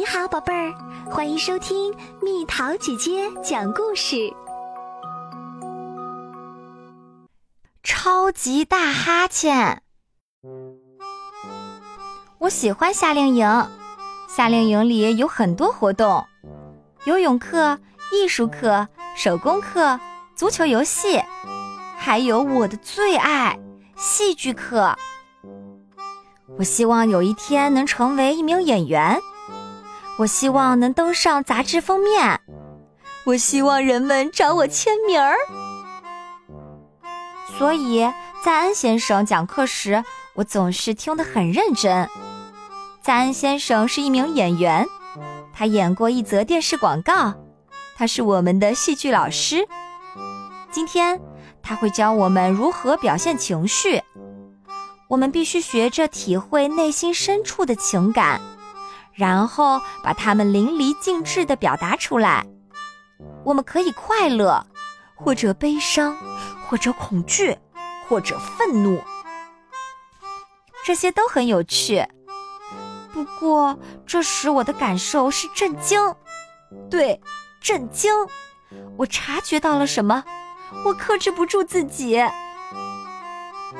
你好，宝贝儿，欢迎收听蜜桃姐姐讲故事。超级大哈欠，我喜欢夏令营。夏令营里有很多活动：游泳课、艺术课、手工课、足球游戏，还有我的最爱——戏剧课。我希望有一天能成为一名演员。我希望能登上杂志封面，我希望人们找我签名儿。所以在安先生讲课时，我总是听得很认真。在安先生是一名演员，他演过一则电视广告，他是我们的戏剧老师。今天他会教我们如何表现情绪，我们必须学着体会内心深处的情感。然后把它们淋漓尽致地表达出来。我们可以快乐，或者悲伤，或者恐惧，或者愤怒，这些都很有趣。不过这时我的感受是震惊，对，震惊。我察觉到了什么？我克制不住自己，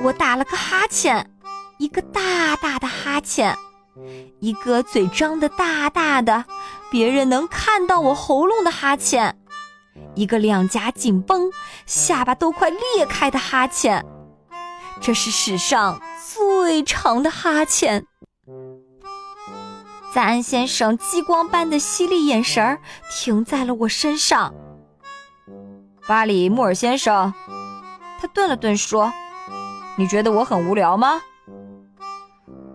我打了个哈欠，一个大大的哈欠。一个嘴张得大大的，别人能看到我喉咙的哈欠；一个两颊紧绷、下巴都快裂开的哈欠。这是史上最长的哈欠。在安先生激光般的犀利眼神儿停在了我身上。巴里莫尔先生，他顿了顿说：“你觉得我很无聊吗？”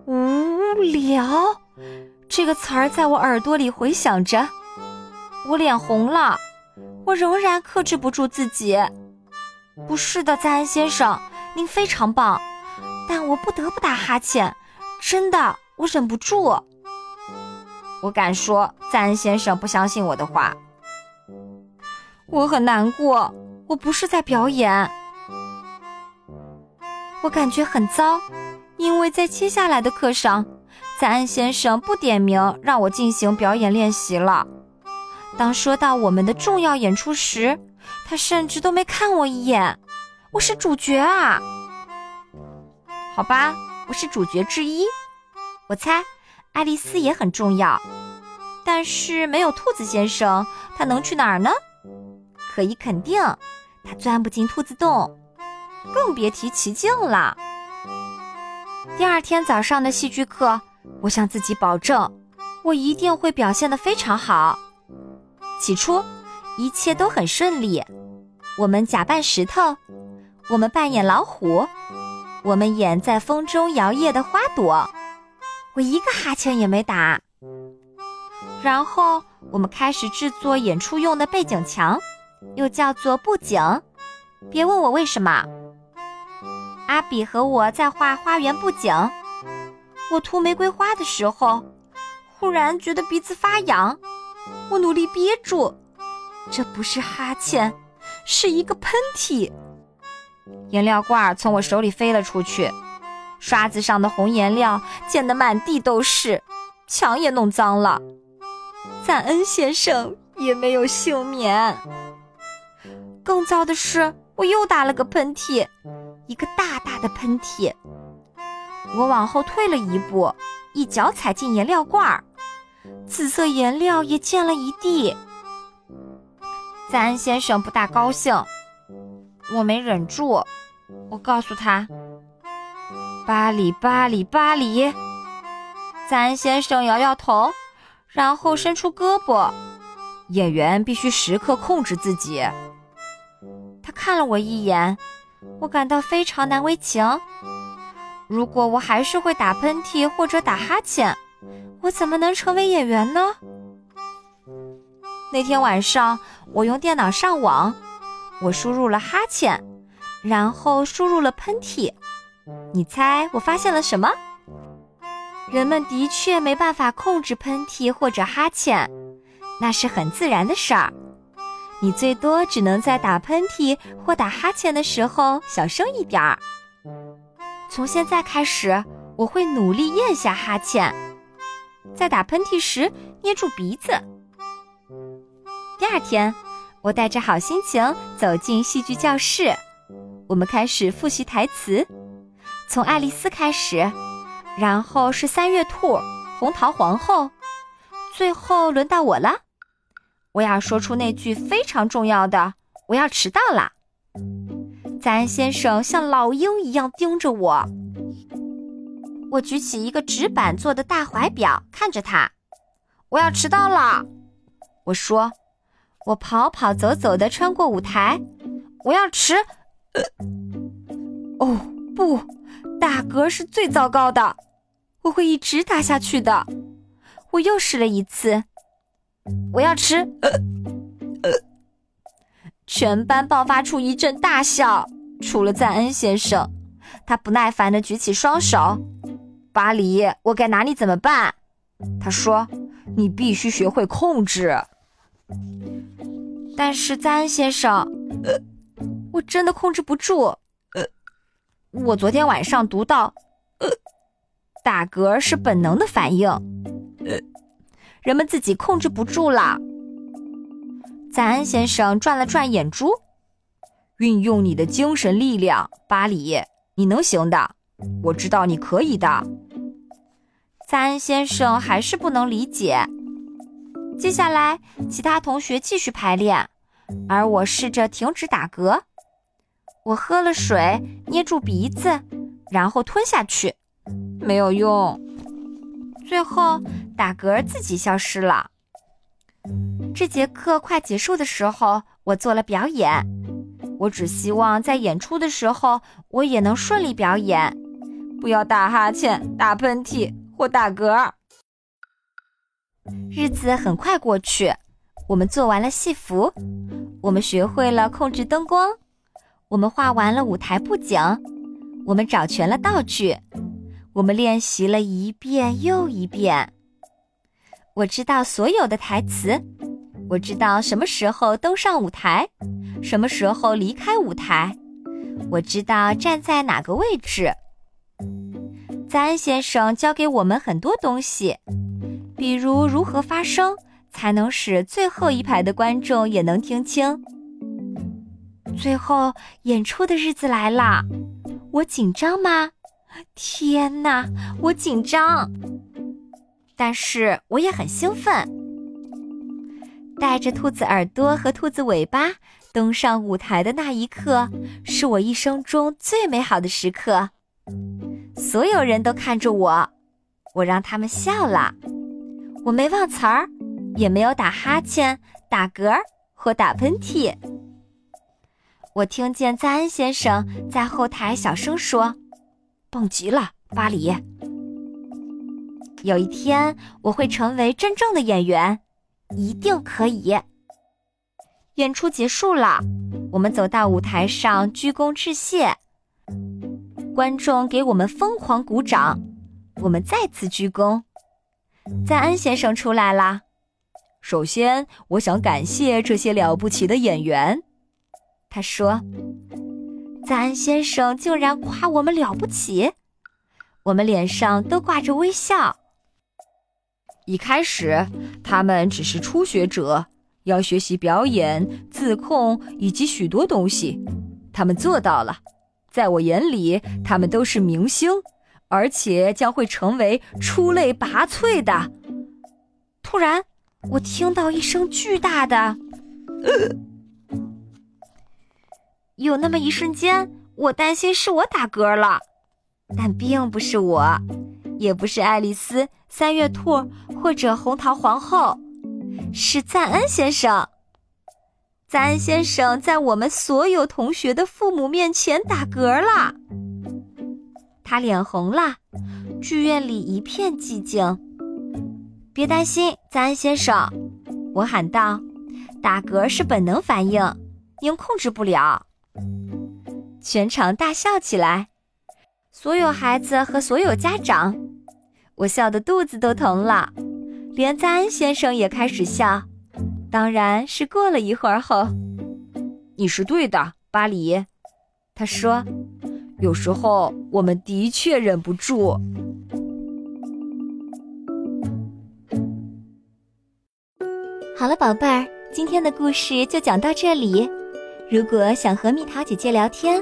无无聊，这个词儿在我耳朵里回响着，我脸红了，我仍然克制不住自己。不是的，赞恩先生，您非常棒，但我不得不打哈欠，真的，我忍不住。我敢说，赞恩先生不相信我的话。我很难过，我不是在表演，我感觉很糟。因为在接下来的课上，赞恩先生不点名让我进行表演练习了。当说到我们的重要演出时，他甚至都没看我一眼。我是主角啊！好吧，我是主角之一。我猜爱丽丝也很重要，但是没有兔子先生，他能去哪儿呢？可以肯定，他钻不进兔子洞，更别提奇境了。第二天早上的戏剧课，我向自己保证，我一定会表现得非常好。起初，一切都很顺利。我们假扮石头，我们扮演老虎，我们演在风中摇曳的花朵。我一个哈欠也没打。然后，我们开始制作演出用的背景墙，又叫做布景。别问我为什么。阿比和我在画花园布景，我涂玫瑰花的时候，忽然觉得鼻子发痒，我努力憋住，这不是哈欠，是一个喷嚏。颜料罐从我手里飞了出去，刷子上的红颜料溅得满地都是，墙也弄脏了。赞恩先生也没有幸免。更糟的是，我又打了个喷嚏。一个大大的喷嚏，我往后退了一步，一脚踩进颜料罐儿，紫色颜料也溅了一地。赞恩先生不大高兴，我没忍住，我告诉他：“巴黎巴黎巴黎。”赞恩先生摇摇头，然后伸出胳膊。演员必须时刻控制自己。他看了我一眼。我感到非常难为情。如果我还是会打喷嚏或者打哈欠，我怎么能成为演员呢？那天晚上，我用电脑上网，我输入了哈欠，然后输入了喷嚏。你猜我发现了什么？人们的确没办法控制喷嚏或者哈欠，那是很自然的事儿。你最多只能在打喷嚏或打哈欠的时候小声一点儿。从现在开始，我会努力咽下哈欠。在打喷嚏时捏住鼻子。第二天，我带着好心情走进戏剧教室，我们开始复习台词，从爱丽丝开始，然后是三月兔、红桃皇后，最后轮到我了。我要说出那句非常重要的：“我要迟到了。”赞恩先生像老鹰一样盯着我。我举起一个纸板做的大怀表，看着他。我要迟到了，我说。我跑跑走走的穿过舞台，我要迟。哦不，打嗝是最糟糕的，我会一直打下去的。我又试了一次，我要迟。呃呃全班爆发出一阵大笑，除了赞恩先生，他不耐烦的举起双手。巴黎，我该拿你怎么办？他说：“你必须学会控制。”但是赞恩先生，呃，我真的控制不住。呃，我昨天晚上读到，呃，打嗝是本能的反应，呃，人们自己控制不住了。赞恩先生转了转眼珠，运用你的精神力量，巴里，你能行的，我知道你可以的。赞恩先生还是不能理解。接下来，其他同学继续排练，而我试着停止打嗝。我喝了水，捏住鼻子，然后吞下去，没有用。最后，打嗝自己消失了。这节课快结束的时候，我做了表演。我只希望在演出的时候，我也能顺利表演，不要打哈欠、打喷嚏。或打嗝。日子很快过去，我们做完了戏服，我们学会了控制灯光，我们画完了舞台布景，我们找全了道具，我们练习了一遍又一遍。我知道所有的台词，我知道什么时候登上舞台，什么时候离开舞台，我知道站在哪个位置。赞恩先生教给我们很多东西，比如如何发声才能使最后一排的观众也能听清。最后演出的日子来了，我紧张吗？天哪，我紧张，但是我也很兴奋。带着兔子耳朵和兔子尾巴登上舞台的那一刻，是我一生中最美好的时刻。所有人都看着我，我让他们笑了。我没忘词儿，也没有打哈欠、打嗝或打喷嚏。我听见赞恩先生在后台小声说：“棒极了，巴里。有一天我会成为真正的演员，一定可以。”演出结束了，我们走到舞台上，鞠躬致谢。观众给我们疯狂鼓掌，我们再次鞠躬。赞恩先生出来了。首先，我想感谢这些了不起的演员。他说：“赞恩先生竟然夸我们了不起。”我们脸上都挂着微笑。一开始，他们只是初学者，要学习表演、自控以及许多东西。他们做到了。在我眼里，他们都是明星，而且将会成为出类拔萃的。突然，我听到一声巨大的“呃有那么一瞬间，我担心是我打嗝了，但并不是我，也不是爱丽丝、三月兔或者红桃皇后，是赞恩先生。赞恩先生在我们所有同学的父母面前打嗝了，他脸红了，剧院里一片寂静。别担心，赞恩先生，我喊道：“打嗝是本能反应，您控制不了。”全场大笑起来，所有孩子和所有家长，我笑得肚子都疼了，连赞恩先生也开始笑。当然是过了一会儿后，你是对的，巴黎。他说：“有时候我们的确忍不住。”好了，宝贝儿，今天的故事就讲到这里。如果想和蜜桃姐姐聊天，